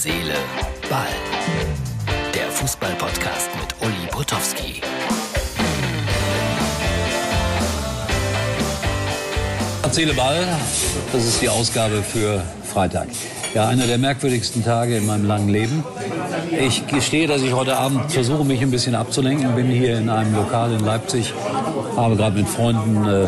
Seele, Ball. Der Fußball-Podcast mit Uli Potowski. Seele, Ball, das ist die Ausgabe für Freitag. Ja, einer der merkwürdigsten Tage in meinem langen Leben. Ich gestehe, dass ich heute Abend versuche, mich ein bisschen abzulenken. Bin hier in einem Lokal in Leipzig, habe gerade mit Freunden äh,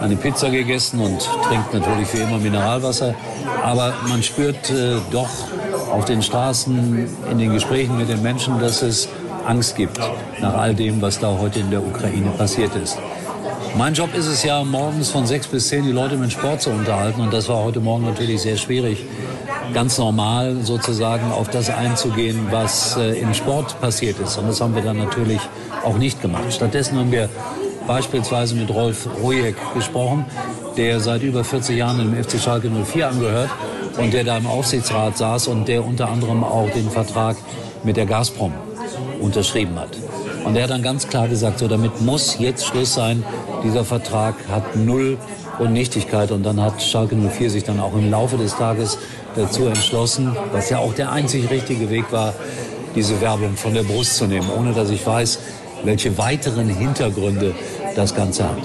eine Pizza gegessen und trinkt natürlich wie immer Mineralwasser. Aber man spürt äh, doch auf den Straßen, in den Gesprächen mit den Menschen, dass es Angst gibt nach all dem, was da heute in der Ukraine passiert ist. Mein Job ist es ja, morgens von sechs bis zehn die Leute mit Sport zu unterhalten. Und das war heute Morgen natürlich sehr schwierig, ganz normal sozusagen auf das einzugehen, was äh, im Sport passiert ist. Und das haben wir dann natürlich auch nicht gemacht. Stattdessen haben wir beispielsweise mit Rolf Rojek gesprochen, der seit über 40 Jahren im FC Schalke 04 angehört und der da im Aufsichtsrat saß und der unter anderem auch den Vertrag mit der Gazprom unterschrieben hat. Und er hat dann ganz klar gesagt, so damit muss jetzt Schluss sein. Dieser Vertrag hat null und Nichtigkeit. Und dann hat Schalke 04 sich dann auch im Laufe des Tages dazu entschlossen, was ja auch der einzig richtige Weg war, diese Werbung von der Brust zu nehmen, ohne dass ich weiß, welche weiteren Hintergründe das Ganze hat.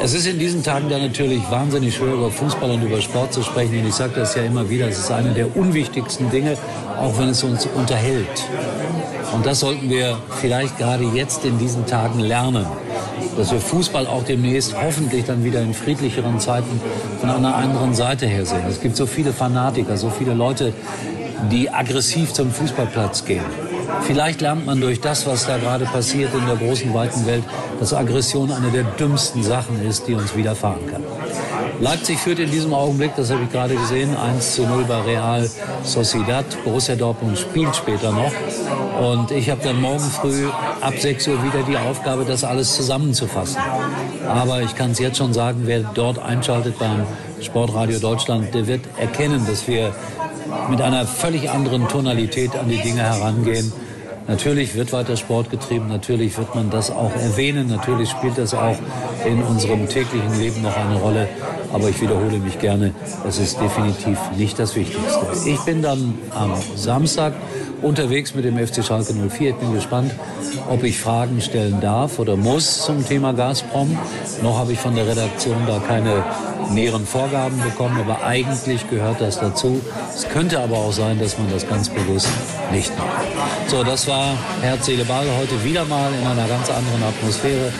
Es ist in diesen Tagen dann natürlich wahnsinnig schwer, über Fußball und über Sport zu sprechen. Und ich sage das ja immer wieder, es ist eine der unwichtigsten Dinge, auch wenn es uns unterhält. Und das sollten wir vielleicht gerade jetzt in diesen Tagen lernen, dass wir Fußball auch demnächst hoffentlich dann wieder in friedlicheren Zeiten von einer anderen Seite her sehen. Es gibt so viele Fanatiker, so viele Leute, die aggressiv zum Fußballplatz gehen. Vielleicht lernt man durch das, was da gerade passiert in der großen, weiten Welt, dass Aggression eine der dümmsten Sachen ist, die uns widerfahren kann. Leipzig führt in diesem Augenblick, das habe ich gerade gesehen, 1 zu 0 bei Real Sociedad. Borussia Dortmund spielt später noch. Und ich habe dann morgen früh ab 6 Uhr wieder die Aufgabe, das alles zusammenzufassen. Aber ich kann es jetzt schon sagen, wer dort einschaltet beim Sportradio Deutschland, der wird erkennen, dass wir mit einer völlig anderen Tonalität an die Dinge herangehen. Natürlich wird weiter Sport getrieben, natürlich wird man das auch erwähnen, natürlich spielt das auch in unserem täglichen Leben noch eine Rolle. Aber ich wiederhole mich gerne, es ist definitiv nicht das Wichtigste. Ich bin dann am Samstag unterwegs mit dem FC Schalke 04. Ich bin gespannt, ob ich Fragen stellen darf oder muss zum Thema Gazprom. Noch habe ich von der Redaktion da keine näheren Vorgaben bekommen, aber eigentlich gehört das dazu. Es könnte aber auch sein, dass man das ganz bewusst nicht macht. So, das war Herz, Seele, Ball heute wieder mal in einer ganz anderen Atmosphäre.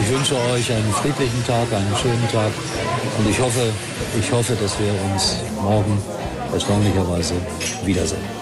Ich wünsche euch einen friedlichen Tag, einen schönen Tag und ich hoffe, ich hoffe, dass wir uns morgen erstaunlicherweise wiedersehen.